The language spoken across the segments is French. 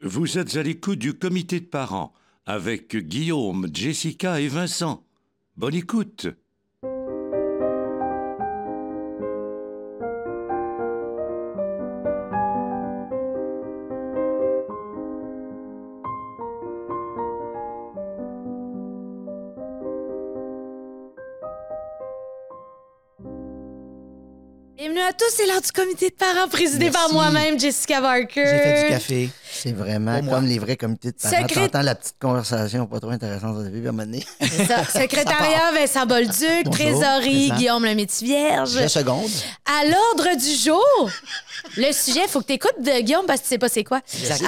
Vous êtes à l'écoute du comité de parents avec Guillaume, Jessica et Vincent. Bonne écoute. C'est l'heure du comité de parents présidé par moi-même, Jessica Barker. J'ai fait du café. C'est vraiment comme les vrais comités de parents. Secré- T'entends la petite conversation pas trop intéressante au début, à un moment donné, ça. Secrétariat, Vincent Bolduc. Bonjour, Trésorerie, présent. Guillaume le vierge. deux secondes. À l'ordre du jour, le sujet, il faut que tu écoutes de Guillaume parce que tu sais pas c'est quoi.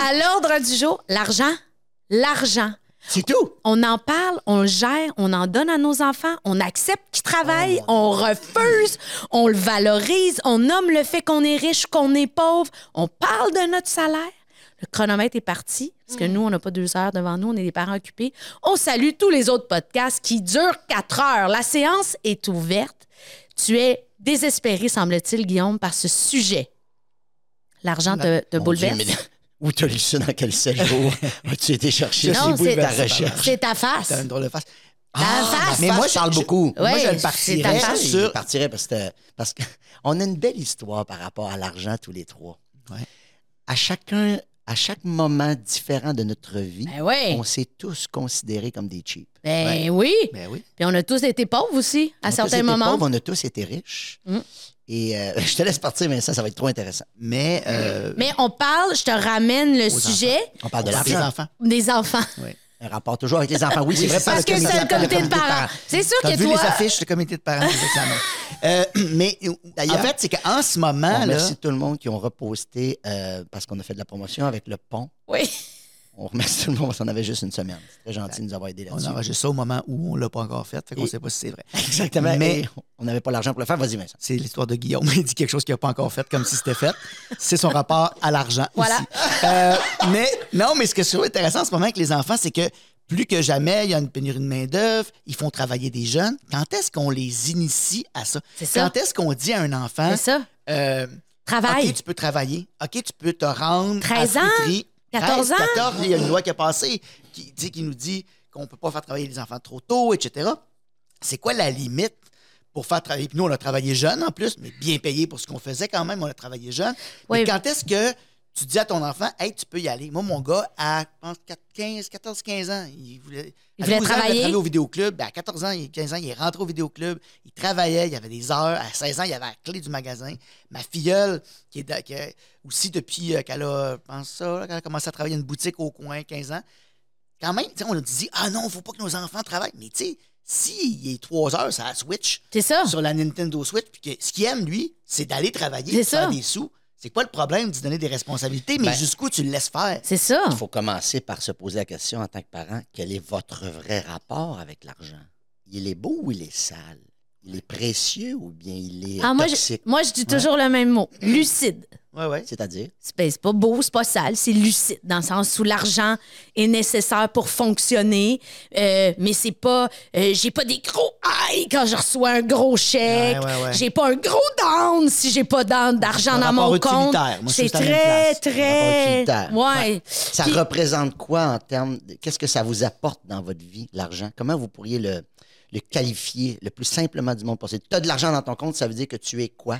À l'ordre du jour, l'argent. L'argent. C'est tout. On en parle, on le gère, on en donne à nos enfants, on accepte qu'ils travaillent, on refuse, on le valorise, on nomme le fait qu'on est riche, qu'on est pauvre, on parle de notre salaire. Le chronomètre est parti, parce que nous, on n'a pas deux heures devant nous, on est des parents occupés. On salue tous les autres podcasts qui durent quatre heures. La séance est ouverte. Tu es désespéré, semble-t-il, Guillaume, par ce sujet. L'argent te, te. Dieu, mais Où t'as lu ça dans quel séjour? As-tu été chercher Non, c'est- ta recherche? C'est ta face. T'as une drôle de face. Ta face. Mais moi, je parle beaucoup. Ouais, moi, je le partirais ta face. Je sur... partirais parce que parce qu'on a une belle histoire par rapport à l'argent tous les trois. Ouais. À chacun, à chaque moment différent de notre vie, Ben oui. on s'est tous considérés comme des cheap. Ben oui. Ben oui. Puis on a tous été pauvres aussi, à On a tous certains été moments. pauvres, on a tous été riches. Mm. Et euh, je te laisse partir, mais ça, ça va être trop intéressant. Mais... Euh, Mais on parle, je te ramène le sujet On parle de l'argent. enfants. des enfants. Oui. Un rapport toujours avec les enfants. Oui, c'est vrai. Parce que c'est le comité de parents. C'est sûr que vu toi. les affiches du comité de parents des examens. Euh, mais en fait, c'est qu'en ce moment, là, remercie tout le monde qui ont reposté euh, parce qu'on a fait de la promotion avec le pont. Oui. On remercie tout le monde parce qu'on avait juste une semaine. C'est très gentil de nous avoir aidés on là-dessus. enregistre ça au moment où on l'a pas encore fait, fait qu'on Et- sait pas si c'est vrai. Exactement. Mais- on n'avait pas l'argent pour le faire. Vas-y, Vincent. C'est l'histoire de Guillaume. Il dit quelque chose qu'il n'a pas encore fait comme si c'était fait. C'est son rapport à l'argent. Voilà. aussi. Euh, mais non, mais ce que je trouve intéressant en ce moment avec les enfants, c'est que plus que jamais, il y a une pénurie de main-d'œuvre, ils font travailler des jeunes. Quand est-ce qu'on les initie à ça? C'est ça. Quand est-ce qu'on dit à un enfant, C'est ça. euh, Travail. OK, tu peux travailler. OK, tu peux te rendre. 13 à ans? fruiterie. 14 ans? 14, il y a une loi qui a passé qui, nous dit qu'on ne peut pas faire travailler les enfants trop tôt, etc. C'est quoi la limite pour faire travailler? Puis nous, on a travaillé jeune en plus, mais bien payé pour ce qu'on faisait quand même. On a travaillé jeune. Oui. Mais quand est-ce que tu dis à ton enfant, hey, tu peux y aller? Moi, mon gars, à je pense, 4, 15, 14, 15 ans, il voulait, Il voulait 12 ans, travailler? au vidéoclub? Ben, à 14 ans, il- 15 ans, il est rentré au vidéoclub. Il travaillait, il y avait des heures. À 16 ans, il avait la clé du magasin. Ma filleule, qui est qui aussi depuis euh, qu'elle a, je pense ça, là, a commencé à travailler une boutique au coin, 15 ans, quand même, on a dit, ah non, faut pas que nos enfants travaillent. Mais tu sais, s'il est 3 heures sur la Switch, C'est ça. sur la Nintendo Switch, puis que ce qu'il aime, lui, c'est d'aller travailler, faire ça. des sous. C'est pas le problème d'y donner des responsabilités, mais Ben, jusqu'où tu le laisses faire? C'est ça. Il faut commencer par se poser la question en tant que parent quel est votre vrai rapport avec l'argent? Il est beau ou il est sale? Il est précieux ou bien il est Ah, moi, je, moi, je dis toujours le même mot. Lucide. Ouais, ouais. C'est-à-dire? C'est ben, c'est pas beau, c'est pas sale, c'est lucide, dans le sens où l'argent est nécessaire pour fonctionner, euh, mais c'est pas. euh, j'ai pas des gros aïe quand je reçois un gros chèque. Ouais, ouais, ouais. J'ai pas un gros down si j'ai pas d'argent dans mon compte. C'est très, très. Ouais. Ça Puis- représente quoi en termes de... Qu'est-ce que ça vous apporte dans votre vie, l'argent? Comment vous pourriez le, le qualifier le plus simplement du monde possible? Tu as de l'argent dans ton compte, ça veut dire que tu es quoi?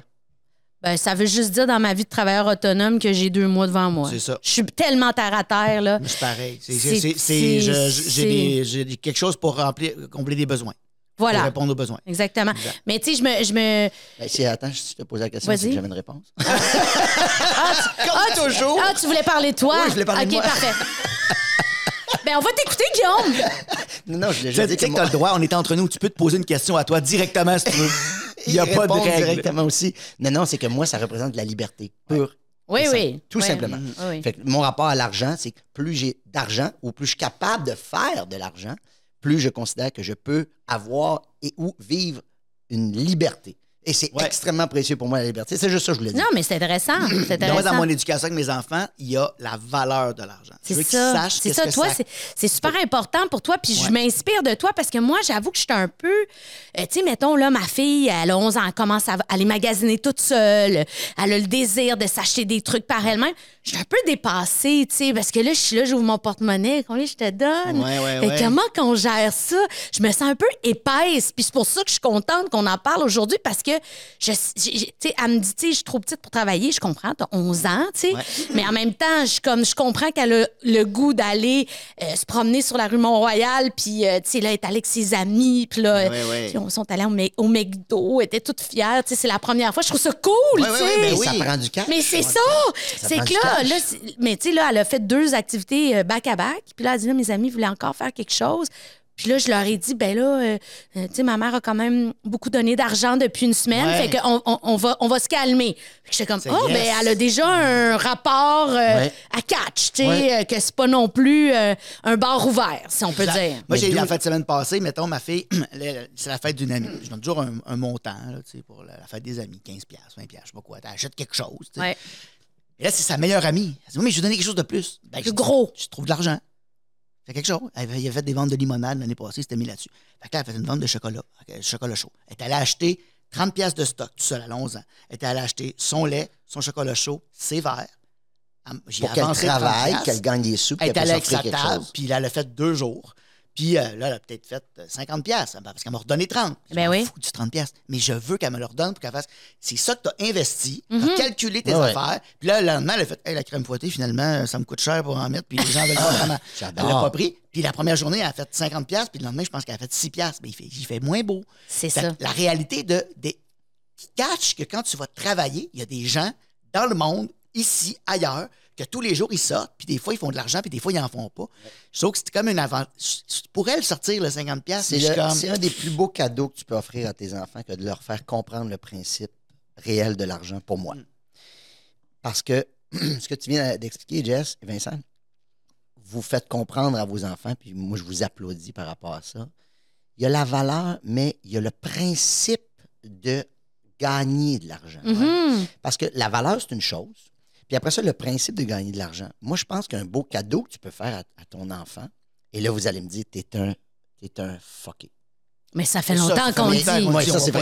Ben, ça veut juste dire dans ma vie de travailleur autonome que j'ai deux mois devant moi. C'est ça. Je suis tellement terre à terre, là. Moi, C'est pareil. J'ai des- j'ai des- quelque chose pour remplir, combler des besoins. Pour Voilà. répondre aux besoins. Exactement. Exact. Mais tu sais, je me, je me. Ben, si, attends, si je te pose la question, Vas-y. c'est que j'avais une réponse. Ah, tu, toujours. Ah, tu voulais parler de toi? Oui, je voulais parler OK, de moi. parfait. ben, on va t'écouter, Guillaume. non, non, je l'ai déjà dit tu sais que tu as le droit, on est entre nous, tu peux te poser une question à toi directement si tu veux. Il n'y a pas de règle. directement aussi. Non, non, c'est que moi, ça représente la liberté pure. Oui, et oui. simple. Tout Oui. simplement. Oui, oui. Fait que mon rapport à l'argent, c'est que plus j'ai d'argent ou plus je suis capable de faire de l'argent, plus je considère que je peux avoir et ou vivre une liberté. Et c'est Ouais. extrêmement précieux pour moi, la liberté. C'est juste ça que je voulais dire. Non, mais c'est intéressant. C'est Moi, dans mon éducation avec mes enfants, il y a la valeur de l'argent. C'est ça. sachent C'est ça. que Toi, c'est- c'est super important pour toi. Puis je m'inspire de toi parce que moi, j'avoue que je suis un peu. euh, tu sais, mettons, là, ma fille, elle a 11 ans, elle commence à aller magasiner toute seule. Elle a le désir de s'acheter des trucs par elle-même. Je suis un peu dépassée, tu sais, parce que là, je suis là, j'ouvre mon porte-monnaie. Combien je te donne? Ouais, ouais, Et comment qu'on gère ça? Je me sens un peu épaisse. Puis c'est pour ça que je suis contente qu'on en parle aujourd'hui parce que, je, j'ai- j'ai- tu sais, elle me dit, tu sais, je suis trop petite pour travailler. Je comprends, t'as 11 ans, tu sais. Ouais. Mais en même temps, je, comme, je comprends qu'elle a le goût d'aller euh, se promener sur la rue Mont-Royal. Puis, euh, tu sais, là, elle est allée avec ses amis. Puis là, Ouais, ouais. ils sont allés au, au McDo. Elle était toute fière. Tu sais, c'est la première fois. Je trouve ça cool, Ouais, tu sais. ouais, ben Mais oui. ça prend du cash. Mais c'est ça! C'est que là, là mais tu sais, là, elle a fait deux activités euh, back-à-back. Puis là, elle dit, là, mes amis voulaient encore faire quelque chose. Puis là, je leur ai dit, ben là, euh, euh, tu sais, ma mère a quand même beaucoup donné d'argent depuis une semaine. Ouais. Fait qu'on on, on va, on va se calmer. Puis j'étais comme, oh, yes. ben elle a déjà un rapport euh, Ouais. à catch, tu sais, Ouais. que c'est pas non plus euh, un bar ouvert, si on peut Exact. dire. Moi, j'ai eu la fête de semaine passée, mettons, ma fille, c'est la fête d'une amie. Je donne toujours un, un montant tu sais, pour la, la fête des amis, 15$, 20$, je sais pas quoi. T'achètes quelque chose. tu sais. Ouais. Et là, c'est sa meilleure amie. Elle dit, oui, mais je lui ai donné quelque chose de plus. Ben, Plus je gros. Je trouve de l'argent. Fais quelque chose. Elle avait- fait des ventes de limonade l'année passée, c'était mis là-dessus. Fait que là, elle a fait une vente de chocolat, chocolat chaud. Elle est allée acheter 30 pièces de stock, tout seul, à 11 ans. Elle est allée acheter son lait, son chocolat chaud, ses verres. J'ai Pour qu'elle avancé 30 travaille, qu'elle gagne des sous, puis Elle est qu'elle allée avec sa table, puis là, elle a fait deux jours. Puis euh, là, elle a peut-être fait euh, 50 pièces parce qu'elle m'a redonné 30. Je Ben m'en oui. fous du 30 pièces, mais je veux qu'elle me le redonne pour qu'elle fasse. C'est ça que tu as investi, tu Mhm. as calculé tes Ouais, ouais. affaires. Puis là, le lendemain, elle a fait hey, la crème fouettée, finalement, ça me coûte cher pour en mettre, puis les gens veulent pas vraiment. Elle l'a pas pris. Puis la première journée, elle a fait 50 pièces, puis le lendemain, je pense qu'elle a fait 6 pièces. Mais il fait, il fait moins beau. C'est ça. La réalité de, des catch que quand tu vas travailler, il y a des gens dans le monde, ici, ailleurs, que tous les jours ils sortent, puis des fois ils font de l'argent, puis des fois ils en font pas. Je trouve que c'est comme une avant. Pour elle sortir le 50 pièces, C'est c'est le- comme c'est un des plus beaux cadeaux que tu peux offrir à tes enfants que de leur faire comprendre le principe réel de l'argent pour moi. Mm. Parce que ce que tu viens d'expliquer, Jess et Vincent, vous faites comprendre à vos enfants, puis moi je vous applaudis par rapport à ça. Il y a la valeur, mais il y a le principe de gagner de l'argent. Mhm. Parce que la valeur, c'est une chose. Puis après ça, le principe de gagner de l'argent. Moi, je pense qu'un beau cadeau que tu peux faire à, à ton enfant, et là, vous allez me dire, t'es un, t'es un fucké. Mais ça fait longtemps qu'on dit. Ouais, ça, c'est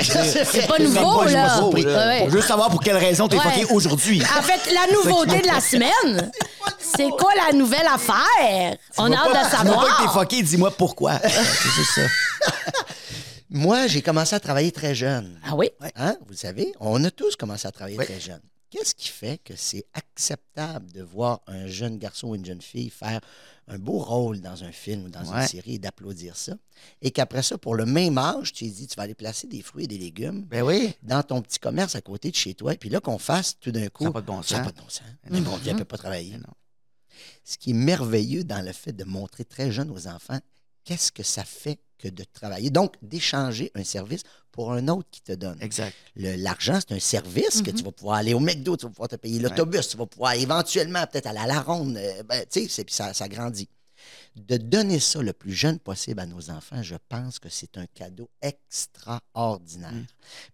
pas nouveau, pas- je là. Ouais. Je veux savoir pour quelle raison t'es Ouais. fucké aujourd'hui. En fait, la nouveauté de la semaine, c'est quoi la nouvelle affaire? On a hâte de Dis-moi pas que t'es savoir. fucké, dis-moi pourquoi. c'est juste ça. Moi, j'ai commencé à travailler très jeune. Ah oui? Hein? Vous le savez, on a tous commencé à travailler Oui. très jeune. Qu'est-ce qui fait que c'est acceptable de voir un jeune garçon ou une jeune fille faire un beau rôle dans un film ou dans une série et d'applaudir ça? Et qu'après ça, pour le même âge, tu dit, tu vas aller placer des fruits et des légumes Ben oui. dans ton petit commerce à côté de chez toi. Et puis là, qu'on fasse tout d'un coup. Ça n'a pas de bon Ça n'a sens. pas de bon sens. Mais bon, Dieu, elle ne peut pas travailler. Non. Ce qui est merveilleux dans le fait de montrer très jeune aux enfants qu'est-ce que ça fait que de travailler? Donc, d'échanger un service pour un autre qui te donne. Exact. L'argent, c'est un service que tu vas pouvoir aller au McDo, tu vas pouvoir te payer l'autobus, tu vas pouvoir éventuellement peut-être aller à la ronde. euh, ben, tu sais, c'est- puis ça, ça grandit. De donner ça le plus jeune possible à nos enfants, je pense que c'est un cadeau extraordinaire.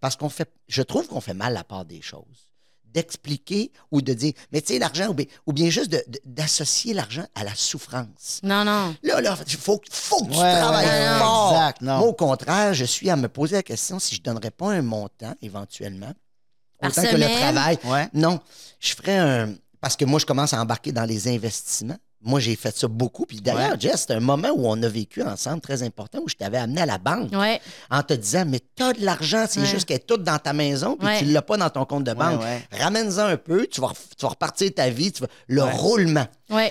Parce qu'on fait, je trouve qu'on fait mal la part des choses. D'expliquer ou de dire, mais tu sais, l'argent, ou bien, ou bien juste de- de- d'associer l'argent à la souffrance. Non, non. Là, là, il faut, faut que tu Ouais, travailles ouais, fort. exact, non. Moi, au contraire, je suis à me poser la question si je ne donnerais pas un montant, éventuellement, Par autant que le travail. Ouais. Non, je ferais un... Parce que moi, je commence à embarquer dans les investissements. Moi, j'ai fait ça beaucoup. Puis d'ailleurs, Ouais. Jess, c'est un moment où on a vécu ensemble très important, où je t'avais amené à la banque Ouais. en te disant, mais t'as de l'argent, c'est Ouais. juste qu'elle est toute dans ta maison, puis tu l'as pas dans ton compte de banque. Ramène-en un peu, tu vas, tu vas repartir ta vie, tu vas... le roulement.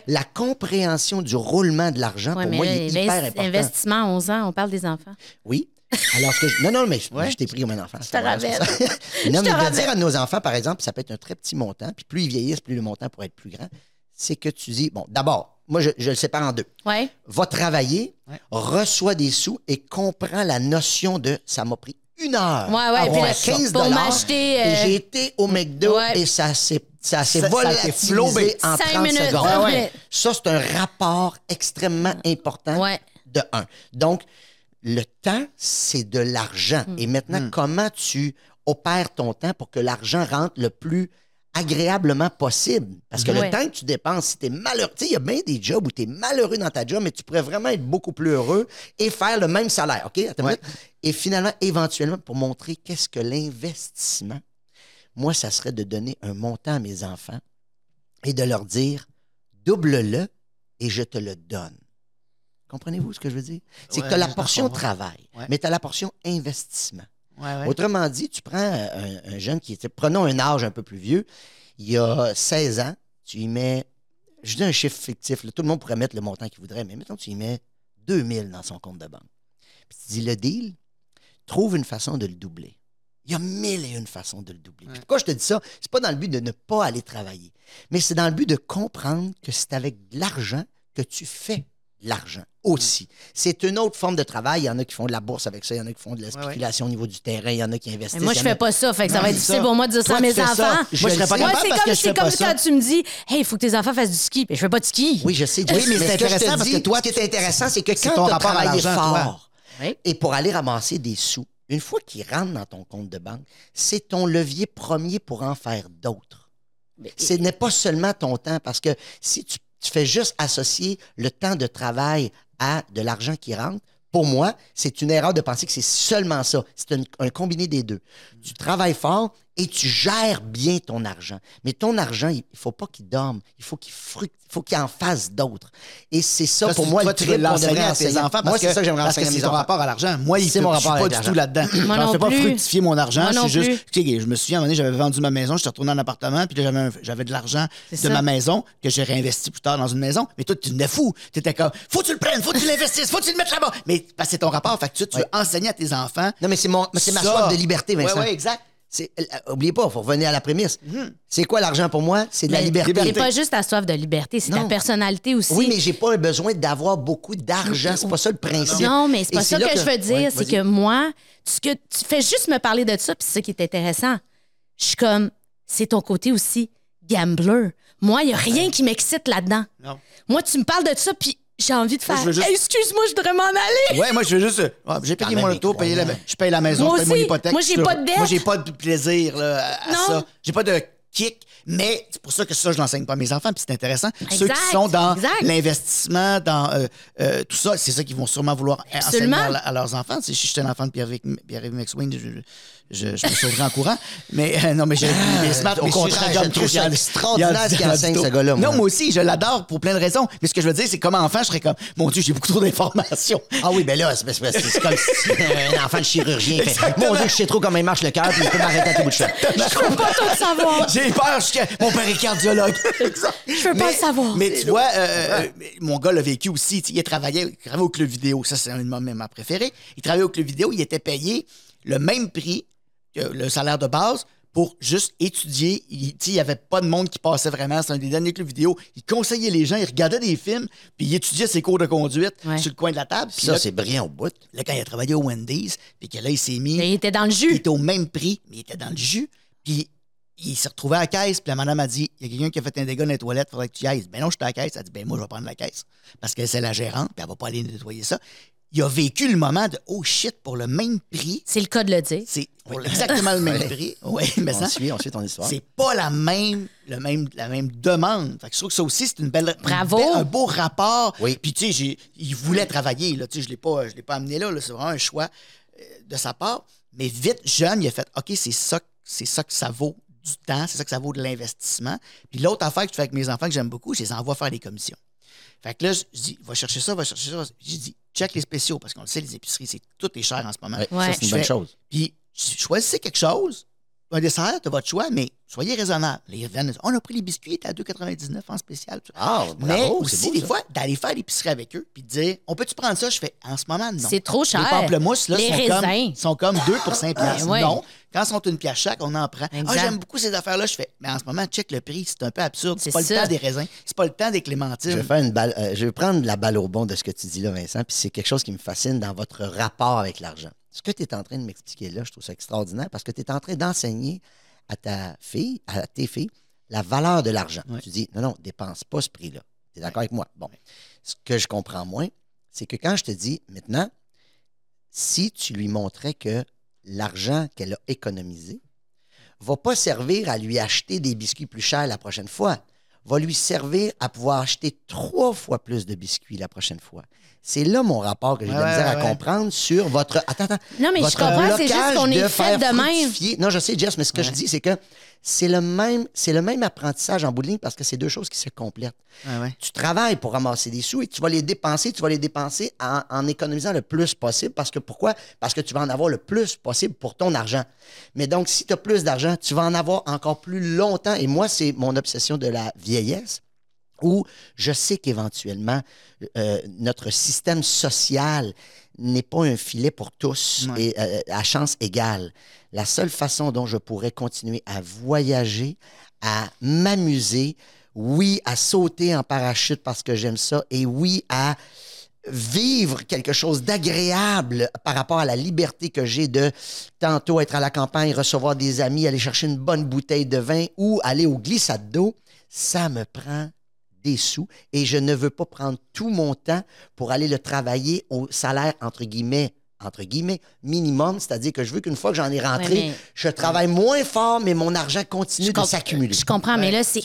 La compréhension du roulement de l'argent, pour moi, il est hyper important. investissement à 11 ans, on parle des enfants. Oui. Alors que je- non, non, mais je- Ouais. je t'ai pris comme un enfant. Je te rappelle. non, Je mais te de dire à nos enfants, par exemple, ça peut être un très petit montant, puis plus ils vieillissent, plus le montant pourrait être plus grand, c'est que tu dis, bon, d'abord, moi, je, je le sépare en deux. Ouais. Va travailler, Ouais. reçoit des sous et comprend la notion de ça m'a pris une heure. Ouais, ouais, à puis avoir là, 15 pour m'acheter, euh, Et j'ai été au McDo Ouais. et ça s'est ça s'est volatilisé flobé. en Cinq 30 minutes. secondes. Ouais, ouais. Ça, c'est un rapport extrêmement important Ouais. de un. Donc, le temps, c'est de l'argent. Hmm. Et maintenant, comment tu opère ton temps pour que l'argent rentre le plus agréablement possible. Parce que Ouais. le temps que tu dépenses, si tu es malheureux, il y a bien des jobs où tu es malheureux dans ta job, mais tu pourrais vraiment être beaucoup plus heureux et faire le même salaire. OK? Ouais. Et finalement, éventuellement, pour montrer qu'est-ce que l'investissement, moi, ça serait de donner un montant à mes enfants et de leur dire double-le et je te le donne. Comprenez-vous ce que je veux dire? C'est que tu as la portion travail, mais tu as la portion investissement. Ouais, ouais. Autrement dit, tu prends un, un jeune qui était, prenons un âge un peu plus vieux, il a 16 ans, tu y mets, je dis un chiffre fictif, là, tout le monde pourrait mettre le montant qu'il voudrait, mais mettons tu y mets 2000 dans son compte de banque. Puis tu dis, le deal, trouve une façon de le doubler. Il y a mille et une façons de le doubler. Ouais. pourquoi je te dis ça? C'est pas dans le but de ne pas aller travailler, mais c'est dans le but de comprendre que c'est avec de l'argent que tu fais l'argent aussi. C'est une autre forme de travail. Il y en a qui font de la bourse avec ça, il y en a qui font de la ouais. spéculation au niveau du terrain, il y en a qui investissent. Mais moi, je a- fais pas ça, fait que ça va être difficile pour moi de dire ça à mes fais ça. enfants. Je Moi, je le serais pas. Moi, capable c'est parce comme, que je fais comme pas ça. quand tu me dis, hey, il faut que tes enfants fassent du ski. Mais je fais pas de ski. Oui, je sais. Oui, mais ce c'est intéressant parce que toi, ce qui est intéressant, c'est que c'est quand ton rapport à l'argent, fort et pour aller ramasser des sous, une fois qu'ils rentrent dans ton compte de banque, c'est ton levier premier pour en faire d'autres. Ce n'est pas seulement ton temps, parce que si tu, tu fais juste associer le temps de travail à de l'argent qui rentre, pour moi, c'est une erreur de penser que c'est seulement ça. C'est un, combiné des deux. Tu travailles fort et tu gères bien ton argent. Mais ton argent, il ne faut pas qu'il dorme. Il faut qu'il fructe. Il faut qu'il en fasse d'autres. Et c'est ça, Parce pour que moi, toi, le trip qu'on devrait à tes enfants parce Moi, c'est que, ça que j'aimerais enseigner à c'est mes enfants. rapport à l'argent. Moi, il C'est fait- mon je suis pas du tout là-dedans. Moi Je non fais pas fructifier mon argent. Moi Je suis juste. je me souviens, à un moment donné, j'avais vendu ma maison, j'étais retourné en appartement, puis là, j'avais, un- j'avais de l'argent C'est de ça. ma maison que j'ai réinvesti plus tard dans une maison. Mais toi, tu venais fou. Tu étais comme, faut que tu le prennes, faut que tu l'investisses, faut que tu le mettes là-bas. Mais parce que c'est ton rapport. Fait que tu, tu veux enseigner à tes enfants. Non, mais c'est mon, mais c'est ma Ça. soif de liberté, Vincent. Ouais, ouais, exact. C'est, euh, oubliez pas, il faut revenir à la prémisse. C'est quoi l'argent pour moi? C'est de la liberté. C'est pas juste ta soif de liberté, c'est ta personnalité aussi. Oui, mais j'ai pas besoin d'avoir beaucoup d'argent. C'est pas ça le principe. Non, mais c'est Et pas ça que, je veux dire. Ouais, c'est que moi, ce que tu fais juste me parler de ça, puis c'est ça qui est intéressant. Je suis comme, c'est ton côté aussi gambler. Moi, il n'y a rien qui m'excite là-dedans. Non. Moi, tu me parles de ça, puis j'ai envie de faire. je veux juste- Hey, excuse-moi, je devrais m'en aller. Ouais, moi, je veux juste. ouais, j'ai payé mon auto, payé la, je paye la maison, Moi je paye mon hypothèque. Moi, je j'ai suis pas de dette. Moi, j'ai pas de plaisir là, à, Non. ça. J'ai pas de kick. Mais c'est pour ça que ça, je l'enseigne pas à mes enfants. Puis c'est intéressant. Ceux qui sont dans l'investissement, dans euh, euh, tout ça, c'est ça qu'ils vont sûrement vouloir Absolument. enseigner à, à leurs enfants. Si j'étais un enfant de Pierre-Yves Pierre McSwing, je, je, me sauverais en courant. Mais euh, non, mais j'ai smart, au je- contraire, je- je trouve il y ça a- extraordinaire ce qu'il il y a enseigne, ce gars-là. Non, moi aussi, je l'adore pour plein de raisons. Mais ce que je veux dire, c'est comme enfant, je serais comme, mon Dieu, j'ai beaucoup trop d'informations. Ah oui, ben là, c'est, comme si un enfant de chirurgien fait. Mon Dieu, je sais trop comment il marche le cœur, puis il peut m'arrêter à tout bout de champ. Je veux pas tout savoir. J'ai peur, je suis- mon père est cardiologue. Je veux pas le savoir. Mais tu vois, euh, euh, mon gars l'a vécu aussi. Il travaillait, il travaillait au club vidéo. Ça, c'est un de mes mes préférés. Il travaillait au club vidéo. Il était payé le même prix le salaire de base pour juste étudier. Il il n'y avait pas de monde qui passait vraiment. C'est un des derniers clubs vidéo. Il conseillait les gens, il regardait des films, puis il étudiait ses cours de conduite Ouais. sur le coin de la table. Puis Ça, c'est brillant au bout. là, quand il a travaillé au Wendy's, puis que là, il s'est mis... Mais il était dans le Il jus. était au même prix, mais il était dans le jus. Puis il s'est retrouvé à la caisse, puis la madame a dit Il y a quelqu'un qui a fait un dégât dans les toilettes, faudrait que tu y ailles. Ben non, je suis à la caisse. Elle a dit Ben moi, je vais prendre la caisse. Parce que c'est la gérante, puis elle va pas aller nettoyer ça. Il a vécu le moment de Oh shit, pour le même prix, C'est le cas de le dire. c'est pour exactement le même prix. Oui, mais On ça. suit, on suit ton histoire. C'est pas la même, le même, la même demande. Fait que je trouve que ça aussi, c'est une belle, une Bravo. belle- un beau rapport. Oui. Puis, tu sais, j'ai- il voulait travailler. Là, tu sais, je ne l'ai pas, je l'ai pas amené là. là. C'est vraiment un choix euh, de sa part. Mais vite, jeune, il a fait OK, c'est ça, c'est ça que ça vaut du temps, c'est ça que ça vaut de l'investissement. Puis l'autre affaire que je fais avec mes enfants que j'aime beaucoup, je les envoie faire des commissions. Fait que là, je dis, va chercher ça, va chercher ça. J'ai dit, check les spéciaux, parce qu'on le sait, les épiceries, c'est tout est cher en ce moment. Ouais, Ouais. Ça, c'est une bonne fais- chose. Puis choisissez quelque chose, un dessert de votre choix, mais soyez raisonnable. Les reviennent, on a pris les biscuits, à 2,99 en spécial. Ah, mais bravo, c'est aussi, beau, des ça. fois, d'aller faire l'épicerie avec eux, puis de dire, on peut-tu prendre ça? Je fais, en ce moment, non. C'est trop cher. Les pamplemousses, là, Les sont, raisins. comme, sont comme 2 pour 5 piastres. Ben ouais. Non. Quand ils sont une pièce chaque, on en prend. Exact. Ah, j'aime beaucoup ces affaires-là. Je fais, mais en ce moment, check le prix, c'est un peu absurde. C'est pas le temps des raisins, c'est pas le temps des Je clémentines. vais, faire une balle, euh, je vais prendre la balle au bon de ce que tu dis là, Vincent, puis c'est quelque chose qui me fascine dans votre rapport avec l'argent. Ce que tu es en train de m'expliquer là, je trouve ça extraordinaire parce que tu es en train d'enseigner à ta fille, à tes filles, la valeur de l'argent. Tu dis, non, non, dépense pas ce prix-là. Tu es d'accord avec moi? Bon. Ce que je comprends moins, c'est que quand je te dis, maintenant, si tu lui montrais que l'argent qu'elle a économisé va pas servir à lui acheter des biscuits plus chers la prochaine fois. Va lui servir à pouvoir acheter trois fois plus de biscuits la prochaine fois. C'est là mon rapport que j'ai de la misère ouais, à comprendre sur votre. Attends, attends. Non, mais je comprends, c'est juste qu'on est de fait de même. Non, je sais, Jess, mais ce que je dis, c'est que c'est le même, c'est le même apprentissage en bout de ligne parce que c'est deux choses qui se complètent. Ouais, ouais. Tu travailles pour ramasser des sous et tu vas les dépenser, tu vas les dépenser en, en économisant le plus possible. Parce que pourquoi? Parce que tu vas en avoir le plus possible pour ton argent. Mais donc, si tu as plus d'argent, tu vas en avoir encore plus longtemps. Et moi, c'est mon obsession de la vieillesse où je sais qu'éventuellement, euh, notre système social n'est pas un filet pour tous Ouais. et euh, à chance égale. La seule façon dont je pourrais continuer à voyager, à m'amuser, oui, à sauter en parachute parce que j'aime ça, et oui, à vivre quelque chose d'agréable par rapport à la liberté que j'ai de tantôt être à la campagne, recevoir des amis, aller chercher une bonne bouteille de vin ou aller au glissade d'eau, ça me prend des sous et je ne veux pas prendre tout mon temps pour aller le travailler au salaire entre guillemets entre guillemets, minimum, c'est-à-dire que je veux qu'une fois que j'en ai rentré, Ouais, mais- je travaille moins fort, mais mon argent continue de s'accumuler. Je comprends, mais là, c'est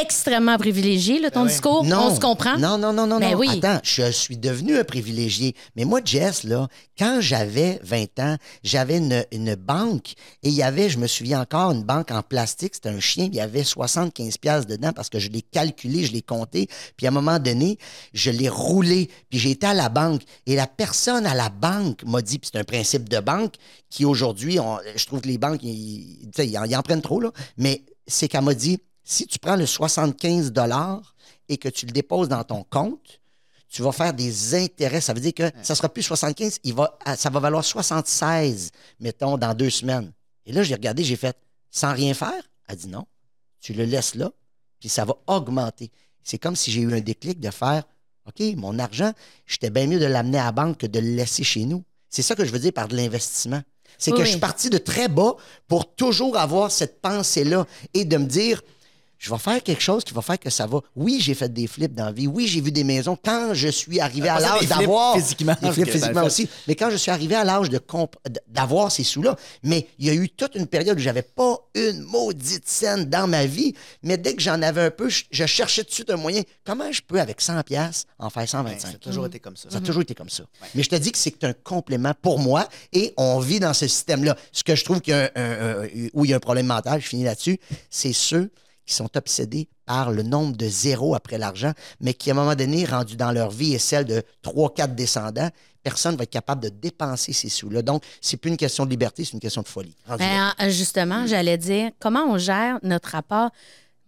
extrêmement privilégié, là, ton Ben discours. On se comprend? Non, non, non, non, Ben non. oui. Attends, je suis devenu un privilégié. Mais moi, Jess, là, quand j'avais 20 ans, j'avais une, une banque et il y avait, je me souviens encore, une banque en plastique. C'était un chien, il y avait 75 pièces dedans parce que je l'ai calculé, je l'ai compté. Puis à un moment donné, je l'ai roulé. Puis j'ai été à la banque et la personne à la banque m'a dit, puis c'est un principe de banque qui aujourd'hui, je trouve que les banques, ils, ils en, ils en prennent trop, là. Mais c'est qu'elle m'a dit, si tu prends le 75 et que tu le déposes dans ton compte, tu vas faire des intérêts. Ça veut dire que ça sera plus 75, il va, ah, ça va valoir 76, mettons, dans deux semaines. Et là, j'ai regardé, j'ai fait, sans rien faire? Elle dit non. Tu le laisses là, puis ça va augmenter. C'est comme si j'ai eu un déclic de faire, OK, mon argent, j'étais bien mieux de l'amener à la banque que de le laisser chez nous. C'est ça que je veux dire par de l'investissement. C'est Oui, que je suis parti de très bas pour toujours avoir cette pensée-là et de me dire, je vais faire quelque chose qui va faire que ça va. Oui, j'ai fait des flips dans la vie. Oui, j'ai vu des maisons. Quand je suis arrivé à Pas ça, l'âge d'avoir. physiquement, Des flips physiquement fait- aussi. Mais quand je suis arrivé à l'âge de d'avoir ces sous-là, mais il y a eu toute une période où j'avais pas une maudite scène dans ma vie. Mais dès que j'en avais un peu, je, je cherchais tout de suite un moyen. Comment je peux, avec 100 pièces en faire Ouais, 125? ça a toujours été comme ça. Ça a toujours été comme ça. Mais je te dis que c'est un complément pour moi et on vit dans ce système-là. Ce que je trouve qu'il y a un- un- un- où il y a un problème mental, je finis là-dessus, c'est ceux qui sont obsédés par le nombre de zéros après l'argent, mais qui, à un moment donné, rendu dans leur vie et celle de trois, quatre descendants, personne ne va être capable de dépenser ces sous-là. Donc, c'est plus une question de liberté, c'est une question de folie. Ben, euh, justement, j'allais dire, comment on gère notre rapport?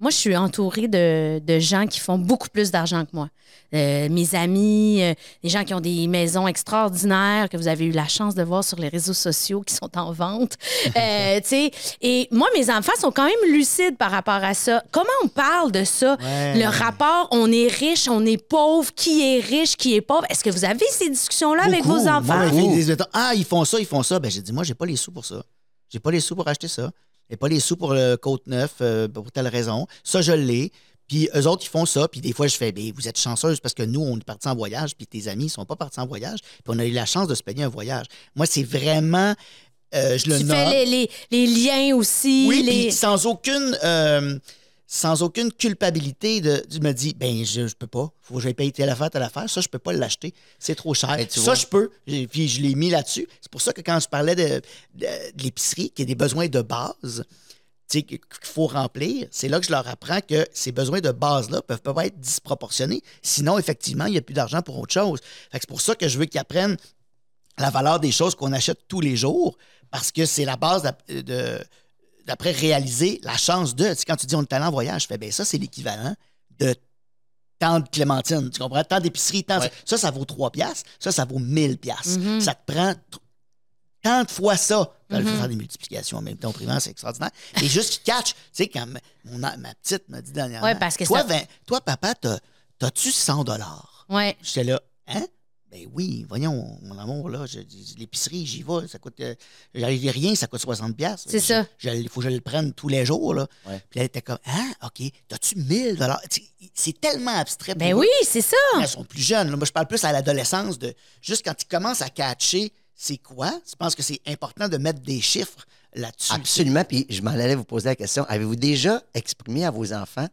Moi, je suis entourée de, de gens qui font beaucoup plus d'argent que moi. Euh, mes amis, euh, des gens qui ont des maisons extraordinaires que vous avez eu la chance de voir sur les réseaux sociaux qui sont en vente. Euh, tu sais, et moi, mes enfants sont quand même lucides par rapport à ça. Comment on parle de ça? Ouais. Le rapport, on est riche, on est pauvre, qui est riche, qui est pauvre? Est-ce que vous avez ces discussions-là avec vos enfants? Moi, disent, ah, ils font ça, ils font ça. Ben, j'ai dit, moi, j'ai pas les sous pour ça. J'ai pas les sous pour acheter ça. Pas les sous pour le côte neuf euh, pour telle raison. Ça, je l'ai. Puis eux autres, ils font ça. Puis des fois, je fais, ben, vous êtes chanceuse parce que nous, on est partis en voyage, puis tes amis, ils sont pas partis en voyage. Puis on a eu la chance de se payer un voyage. Moi, c'est vraiment. euh, je le Tu nomme. fais les, les- les liens aussi. Oui, les... puis sans aucune. euh, sans aucune culpabilité de tu me dis ben je, je peux pas faut que j'aille payer telle affaire telle affaire ça je peux pas l'acheter c'est trop cher Ben, ça vois. je peux puis je l'ai mis là-dessus c'est pour ça que quand je parlais de, de, de l'épicerie qui a des besoins de base tu sais, qu'il faut remplir, c'est là que je leur apprends que ces besoins de base-là peuvent pas être disproportionnés. Sinon, effectivement, il n'y a plus d'argent pour autre chose. C'est pour ça que je veux qu'ils apprennent la valeur des choses qu'on achète tous les jours, parce que c'est la base de- d'après réaliser la chance de. Tu sais, quand tu dis on est allé en voyage, je fais, ben ça, c'est l'équivalent de tant de clémentines. Tu comprends? Tant d'épicerie, tant. Ouais. Ça, ça vaut 3 piastres. Ça, ça vaut 1000 piastres. Mhm. Ça te prend tant de fois ça. Il faut faire des multiplications en même temps au c'est extraordinaire. Et juste qu'ils catch. Tu sais, quand ma, mon a- ma petite m'a dit dernièrement. Ouais, parce que toi, ça- toi, papa, t'as- t'as-tu 100 dollars? Ouais. J'étais là, hein? Ben oui, voyons, mon amour, là, je- je- l'épicerie, j'y vais, ça coûte. euh, j'arrive rien, ça coûte 60$. piastres. C'est Je- ça. je- Il faut que je le prenne tous les jours, là. Ouais. Puis elle était comme, hein, OK, t'as-tu 1000$? dollars? Tu sais, C'est tellement abstrait. Ben oui, c'est ça. Elles sont plus jeunes. là. Moi, je parle plus à l'adolescence de juste quand ils commencent à catcher c'est quoi? Tu penses que c'est important de mettre des chiffres là-dessus? Absolument. Puis je m'en allais vous poser la question. Avez-vous déjà exprimé à vos enfants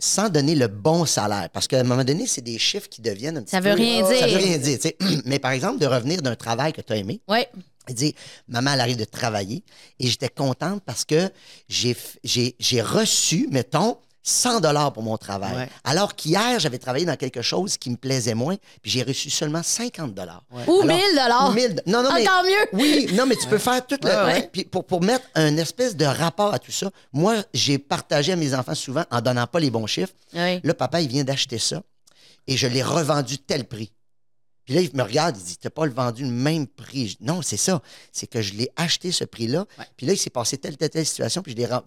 sans donner le bon salaire? Parce qu'à un moment donné, c'est des chiffres qui deviennent un petit Ça peu... veut rien Ça dire. veut rien dire. Mais par exemple, de revenir d'un travail que tu as aimé, Oui. Elle dit, maman, elle arrive de travailler et j'étais contente parce que j'ai, f- j'ai, j'ai reçu, mettons, 100 dollars pour mon travail. Ouais. Alors qu'hier, j'avais travaillé dans quelque chose qui me plaisait moins, puis j'ai reçu seulement 50 dollars. Ou 1000 dollars. Non, non, mais, Encore mieux. Oui, non, mais tu peux faire tout le... Puis pour, pour mettre un espèce de rapport à tout ça, moi, j'ai partagé à mes enfants souvent en donnant pas les bons chiffres. Là, papa, il vient d'acheter ça et je l'ai revendu tel prix. Puis là, il me regarde, il dit T'as pas le vendu le même prix. Je dis, non, c'est ça. C'est que je l'ai acheté ce prix-là. Puis là, il s'est passé telle, telle, telle situation. Puis je l'ai rem-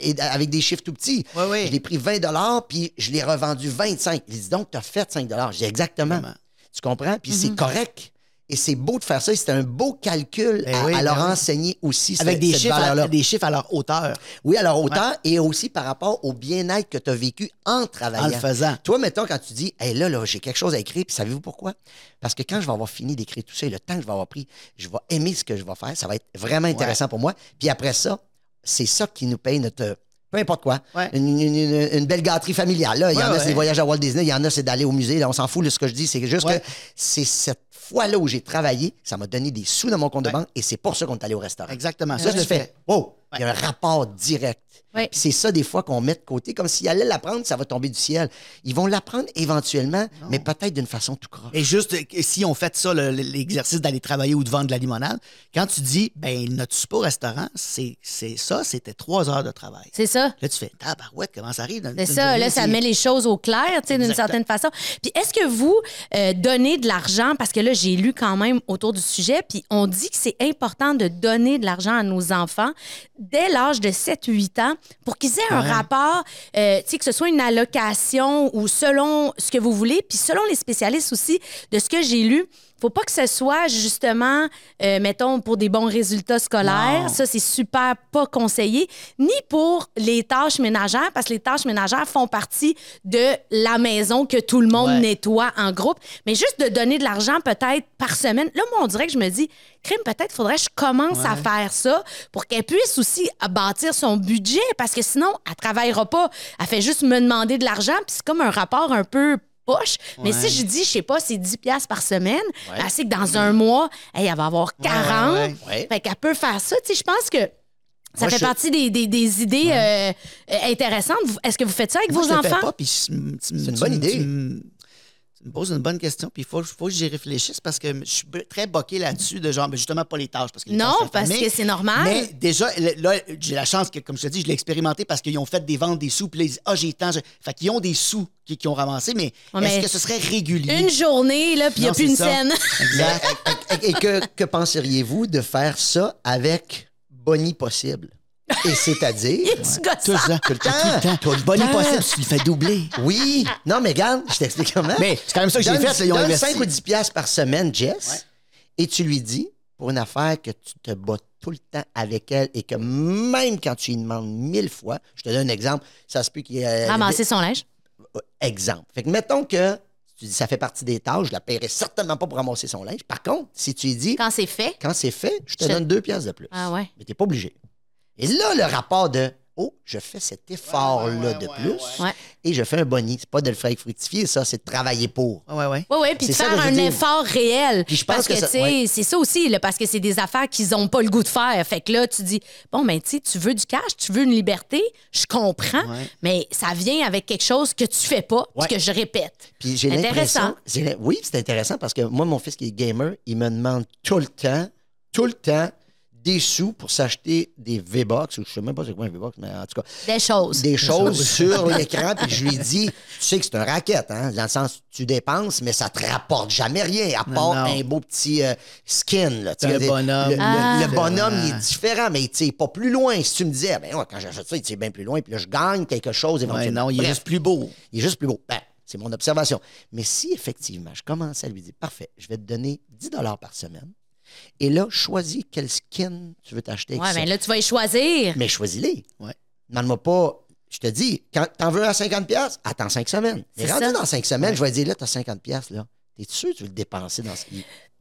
et avec des chiffres tout petits. Ouais, ouais. Je l'ai pris 20 puis je l'ai revendu 25 Il dit Donc, tu as fait 5 Je dis Exactement. Vraiment. Tu comprends? Puis c'est correct. Et c'est beau de faire ça. C'est un beau calcul Ben à, oui, à leur ben enseigner aussi. Avec cette- des cette chiffres, à, des chiffres à leur hauteur. Oui, à leur hauteur et aussi par rapport au bien-être que tu as vécu en travaillant. En le faisant. Toi, mettons, quand tu dis, hey, là, là, j'ai quelque chose à écrire, puis savez-vous pourquoi? Parce que quand je vais avoir fini d'écrire tout ça et le temps que je vais avoir pris, je vais aimer ce que je vais faire. Ça va être vraiment intéressant pour moi. Puis après ça, c'est ça qui nous paye notre. Peu importe quoi. Ouais. Une, une- une- une belle gâterie familiale. Là. Il y Ouais, en a, c'est des voyages à Walt Disney. Il y en a, c'est d'aller au musée. Là, on s'en fout de ce que je dis. C'est juste que c'est cette fois-là où j'ai travaillé, ça m'a donné des sous dans mon compte de banque et c'est pour ça qu'on est allé au restaurant. Exactement. Ça, tu fais. fais. Wow! Il y a un rapport direct. Ouais. Puis c'est ça, des fois, qu'on met de côté, comme s'ils allaient l'apprendre, ça va tomber du ciel. Ils vont l'apprendre éventuellement, mais peut-être d'une façon tout croche. Et juste, si on fait ça, le- l'exercice d'aller travailler ou de vendre de la limonade, quand tu dis, ben, notre au restaurant, c'est c'est ça, c'était trois heures de travail. C'est ça. Là, tu fais, tabarouette, comment ça arrive? dans C'est ça, journée, là, ça met les choses au clair, tu sais, d'une certaine façon. Puis est-ce que vous euh, donnez de l'argent, parce que là, j'ai lu quand même autour du sujet, puis on dit que c'est important de donner de l'argent à nos enfants dès l'âge de 7-8 ans pour qu'ils aient un rapport, euh, que ce soit une allocation ou selon ce que vous voulez, puis selon les spécialistes aussi, de ce que j'ai lu, faut pas que ce soit justement, euh, mettons, pour des bons résultats scolaires. Non. Ça, c'est super pas conseillé. Ni pour les tâches ménagères, parce que les tâches ménagères font partie de la maison que tout le monde Ouais. nettoie en groupe. Mais juste de donner de l'argent peut-être par semaine. Là, moi, on dirait que je me dis, crime, peut-être faudrait que je commence à faire ça pour qu'elle puisse aussi bâtir son budget, parce que sinon, elle travaillera pas. Elle fait juste me demander de l'argent, puis c'est comme un rapport un peu poche. Mais si je dis, je sais pas, c'est 10 piastres par semaine, elle sait que dans un mois, hey, elle va avoir 40. ouais, ouais. Fait qu'elle peut faire ça. Tu sais, je pense que ça Moi, fait je- partie des, des- des idées euh, euh, intéressantes. Est-ce que vous faites ça avec Moi, vos je fais enfants? pas, puis c'est une bonne idée. Tu, tu me poses une bonne question, puis il faut, faut que j'y réfléchisse parce que je suis très boqué là-dessus, de genre, ben, justement, pas les tâches. Parce que les Non, tâches, parce que c'est normal. Mais déjà, là, j'ai la chance que, comme je te dis, je l'ai expérimenté parce qu'ils ont fait des ventes des sous, puis là, ils disent, ah, j'ai tant. je- Fait qu'ils ont des sous qu'ils qu'ils ont ramassés, mais Ouais, mais est-ce que ce serait régulier? Une journée, là, puis il n'y a plus une ça. scène. Exact. Et, que, que penseriez-vous de faire ça avec boni possible? Et c'est-à-dire. Tu gosses Tout ça. Tout le temps. Tout le temps. Tout le Bonne possible, tu le fais doubler. Oui. Non, mais regarde, je t'explique comment. Mais c'est quand même ça que j'ai fait, là, ils ont donne investi. 5 ou 10 piastres par semaine, Jess, Ouais. et tu lui dis, pour une affaire que tu te bats tout le temps avec elle et que même quand tu lui demandes mille fois, je te donne un exemple, ça se peut qu'il y ait... Ramasser son linge. Euh, Exemple. Fait que mettons que tu dis ça fait partie des tâches, je la paierai certainement pas pour ramasser son linge. Par contre, si tu lui dis, Quand c'est fait. quand c'est fait, je te Je- donne deux piastres de plus. Ah ouais. Mais t'es pas obligé. Et là, le rapport de Oh, je fais cet effort-là Ouais, ouais, de ouais, plus et je fais un boni. C'est pas de le faire fructifier, ça, c'est de travailler pour. Ouais, ouais. Oui, oui, puis de faire un effort réel. Puis je pense parce que ça- c'est ça aussi, là, parce que c'est des affaires qu'ils n'ont pas le goût de faire. Fait que là, tu dis, bon, ben, tu sais, tu veux du cash, tu veux une liberté, je comprends, Ouais. mais ça vient avec quelque chose que tu fais pas, que je répète. Puis j'ai Intéressant. l'impression. Oui, c'est intéressant parce que moi, mon fils qui est gamer, il me demande tout le temps, tout le temps, des sous pour s'acheter des V-Box, ou je sais même pas c'est quoi un V-Box, mais en tout cas, Des choses. des choses sur l'écran. Puis je lui dis, tu sais que c'est un racket, hein, dans le sens tu dépenses, mais ça te rapporte jamais rien, à part non. un beau petit euh, skin. Là, tu Un sais, le- bonhomme. Le, le- Ah. le bonhomme, il est différent, mais tu sais, pas plus loin. Si tu me disais, ben ouais, quand j'achète ça, il est bien plus loin, puis là, je gagne quelque chose Ouais, éventuellement. non, il est Bref. juste plus beau. Il est juste plus beau. Ben, c'est mon observation. Mais si effectivement, je commence à lui dire, parfait, je vais te donner 10 par semaine, et là, choisis quel skin tu veux t'acheter Ouais, ça. ben là, tu vas y choisir. Mais choisis-les. Ouais. Demande-moi pas. Je te dis, quand t'en veux à 50$, piastres, attends 5 semaines. Mais rendu ça. dans 5 semaines, je vais dire, là, t'as 50$, piastres, là. T'es sûr que tu veux le dépenser dans ce.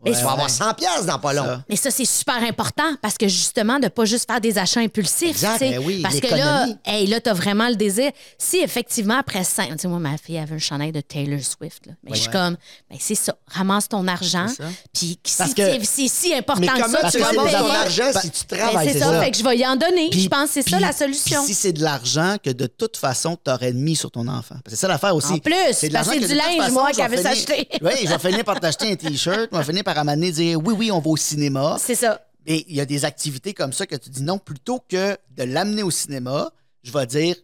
Mais tu vas Ouais. avoir 100 pièces dans pas long. Ça. Mais ça, c'est super important parce que justement, de pas juste faire des achats impulsifs. Exact, tu ben oui, parce que là, hey, là, t'as vraiment le désir. Si effectivement, après cinq, tu sais, moi, ma fille avait un chandail de Taylor Swift. Là. Mais je suis Ouais. comme, ben, c'est ça. Ramasse ton argent. Puis si c'est- si important Mais que ça, tu tu vas ton argent Ben, si tu Ben, travailles? c'est ça. Fait que je vais y en donner. Je pense que c'est ça la solution. si c'est de l'argent que de toute façon, tu aurais mis sur ton enfant. Parce que C'est ça l'affaire aussi. En plus, c'est du linge, moi, veut finir- s'acheter. Oui, je vais finir par t'acheter un T-shirt. Je vais finir par amener dire oui, oui, on va au cinéma. C'est ça. Et il y a des activités comme ça que tu dis non, plutôt que de l'amener au cinéma, je vais dire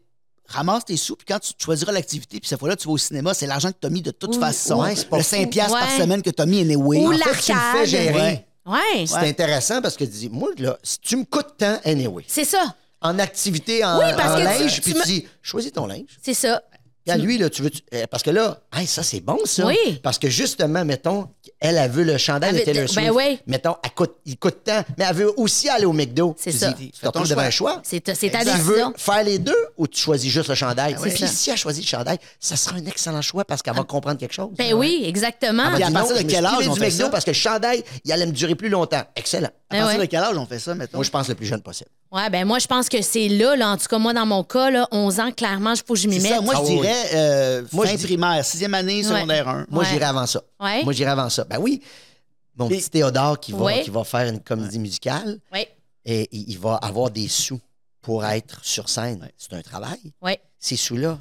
ramasse tes sous, puis quand tu choisiras l'activité, puis cette fois-là, tu vas au cinéma, c'est l'argent que tu as mis de toute Ou- façon. Ouais, c'est pas le fou. 5 piastres par semaine que tu as mis anyway. Ou En fait, tu le fais l'arcade. gérer. Ouais. Ouais. C'est intéressant parce que tu dis, moi, là, si tu me coûtes tant, anyway, C'est ça. en activité, en, Oui, parce en que tu- linge, tu puis me- tu dis, choisis ton linge. C'est ça. Puis à lui, là, tu veux. tu- euh, parce que là, hey, ça, c'est bon, ça. Oui. Parce que justement, mettons, elle, elle veut le chandail de Taylor ben Swift. oui. Mettons, elle coûte, il coûte tant, mais elle veut aussi aller au McDo. C'est Tu ça. Tu te retrouves devant choix. un choix. C'est ta, ta Tu veux décision. faire les deux ou tu choisis juste le chandail? Puis ça. si elle choisit le chandail, ça sera un excellent choix parce qu'elle va comprendre quelque chose. Ben oui, exactement. Elle va Puis à partir non, de quel âge on du fait McDo ça? parce que le chandail, il allait me durer plus longtemps. Excellent. À Eh partir ouais. de quel âge on fait ça, mettons? Moi, je pense le plus jeune possible. Ouais, ben moi, je pense que c'est là, là, en tout cas, moi, dans mon cas, là, 11 ans, clairement, il faut que je m'y mette. ça, moi, Ah je oui. dirais euh, Moi, fin primaire, sixième année, secondaire 1. Moi, j'irais avant ça. Ouais. Moi, j'irais avant ça. Ben oui, mon petit Théodore qui va, Ouais. qui va faire une comédie musicale, Oui, et il il va avoir des sous pour être sur scène. Ouais. C'est un travail. Ces sous-là,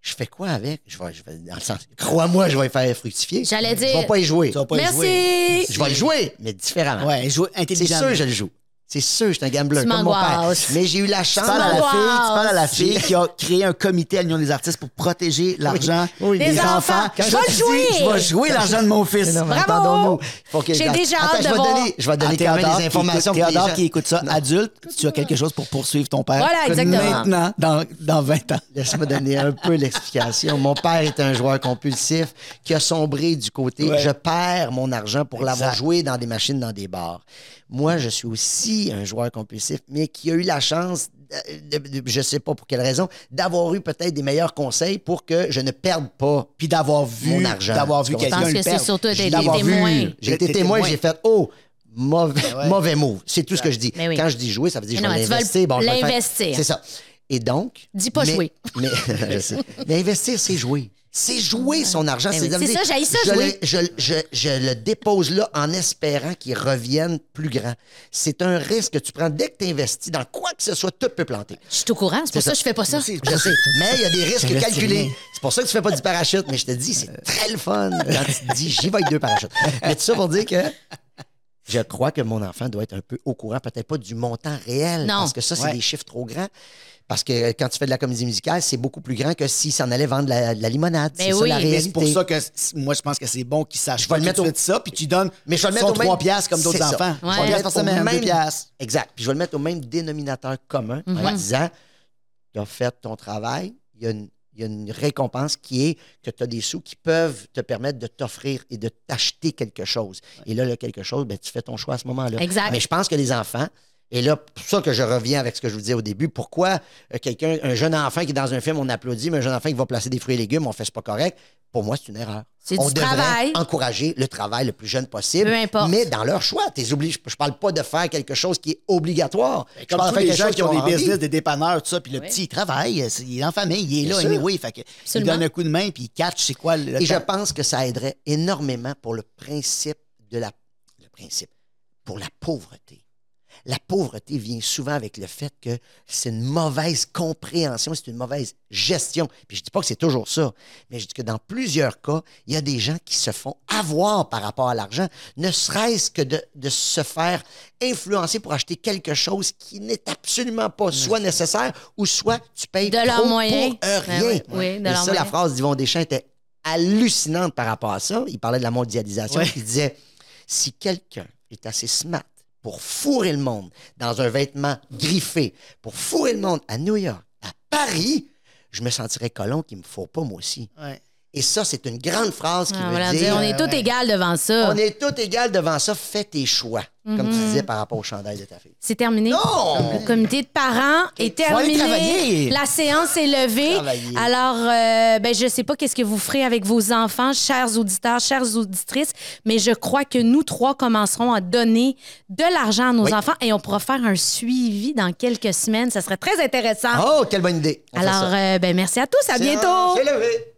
je fais quoi avec? Je vais, je vais, dans le sens, crois-moi, je vais les faire fructifier. J'allais Je vais dire. pas y jouer. Tu vas pas y jouer. Merci. Je vais le jouer, mais différemment. Ouais, jouer C'est intelligemment. sûr que je le joue. C'est sûr, je suis un gambler Tu comme mon père. Mais j'ai eu la Tu chance. parles, à la fille, tu parles à la fille qui a créé un comité à l'Union des artistes pour protéger l'argent Oui, des des enfants. Je je vais dis, jouer. Je vais jouer l'argent de mon fils. Non, Bravo. J'ai déjà Attends, hâte je de vais voir. donner, je vais À donner quand même Théodore des qui informations écoute- pour les Théodore gens. qui écoute ça, adulte, tu as quelque chose pour poursuivre ton père. Voilà, exactement. Maintenant, dans, dans 20 ans. Laisse-moi donner un peu l'explication. Mon père est un joueur compulsif qui a sombré du côté Ouais. je perds mon argent pour l'avoir joué dans des machines, dans des bars. Moi, je suis aussi un joueur compulsif, mais qui a eu la chance, de, de- de- je sais pas pour quelle raison, d'avoir eu peut-être des meilleurs conseils pour que je ne perde pas. Puis d'avoir vu, Mon argent. d'avoir vu Je quelqu'un pense le que c'est perdre. surtout d'être D'avoir vu- témoin. J'ai été témoin, j'ai fait Oh, mauvais, Ben ouais. mauvais move. C'est tout ce que je dis. Oui. Quand je dis jouer, ça veut dire que Mais je non, vais l'investir. Bon, l'investir. C'est ça. Et donc. Dis pas mais- jouer. Mais, je sais. Mais investir, c'est jouer. C'est jouer son argent. Ben C'est ça, j'haïs ça, je jouer. le- je, je, je le dépose là en espérant qu'il revienne plus grand. C'est un risque que tu prends dès que tu investis dans quoi que ce soit, tout peut planter. Je suis au courant, c'est pour ça que je fais pas ça. Je sais, mais il y a des risques calculés. C'est pour ça que tu fais pas du parachute, mais je te dis, c'est très le fun quand tu te dis, j'y vais avec deux parachutes. Mais tout ça pour dire que je crois que mon enfant doit être un peu au courant, peut-être pas du montant réel, Non. parce que ça, c'est Ouais. des chiffres trop grands. Parce que quand tu fais de la comédie musicale, c'est beaucoup plus grand que s'il s'en allait vendre de la, de la limonade. Mais c'est ça la Mais Mais réalité. c'est pour ça que moi, je pense que c'est bon qu'ils sachent Je vais le mettre de au- suite ça, puis tu donnes Mais je vais le mettre au même- 3 piastres comme d'autres enfants. Ouais. vais le piastres mettre par semaine, même- 2 piastres. Exact. Puis je vais le mettre au même dénominateur commun en disant tu as fait ton travail, il y a une, il y a une récompense qui est que tu as des sous qui peuvent te permettre de t'offrir et de t'acheter quelque chose. Et là, le quelque chose, ben, tu fais ton choix à ce moment-là. Exact. Mais je pense que les enfants, et là, pour ça que je reviens avec ce que je vous disais au début, pourquoi euh, quelqu'un, un jeune enfant qui est dans un film, on applaudit, mais un jeune enfant qui va placer des fruits et légumes, on fait c'est pas correct. Pour moi, c'est une erreur. C'est on du devrait travail. encourager le travail le plus jeune possible. Peu importe. Mais dans leur choix. T'es obligé, je, je parle pas de faire quelque chose qui est obligatoire. Je Comme parle tous de faire les quelque gens chose qui ont des envie. business, des dépanneurs, tout ça, puis le Oui. petit, il travaille, c'est- il est en famille, il est là, Bien sûr. anyway, fait que il donne un coup de main, puis il catch c'est quoi le Et je pense que ça aiderait énormément pour le principe de la. Le principe. Pour la pauvreté. La pauvreté vient souvent avec le fait que c'est une mauvaise compréhension, c'est une mauvaise gestion. Puis je dis pas que c'est toujours ça, mais je dis que dans plusieurs cas, il y a des gens qui se font avoir par rapport à l'argent, ne serait-ce que de, de se faire influencer pour acheter quelque chose qui n'est absolument pas soit nécessaire ou soit tu payes De trop pour rien. oui, oui, de Et ça, la moyens. phrase d'Yvon Deschamps était hallucinante par rapport à ça. Il parlait de la mondialisation. Ouais. Il disait si quelqu'un est assez smart pour fourrer le monde dans un vêtement griffé, pour fourrer le monde à New York, à Paris, je me sentirais colon qu'il me faut pas moi aussi. Et ça, c'est une grande phrase qui Ah, veut voilà, dire... on est tous ouais. égales devant ça. On est tous égales devant ça. Fais tes choix. Comme tu disais par rapport au chandail de ta fille. C'est terminé. Non! Le comité de parents est terminé. La séance est levée. Travailler. Alors, euh, ben, je ne sais pas qu'est-ce que vous ferez avec vos enfants, chers auditeurs, chères auditrices, mais je crois que nous trois commencerons à donner de l'argent à nos Oui. enfants et on pourra faire un suivi dans quelques semaines. Ça serait très intéressant. Oh, quelle bonne idée. On Alors, euh, ben, merci à tous. À bientôt. C'est levé.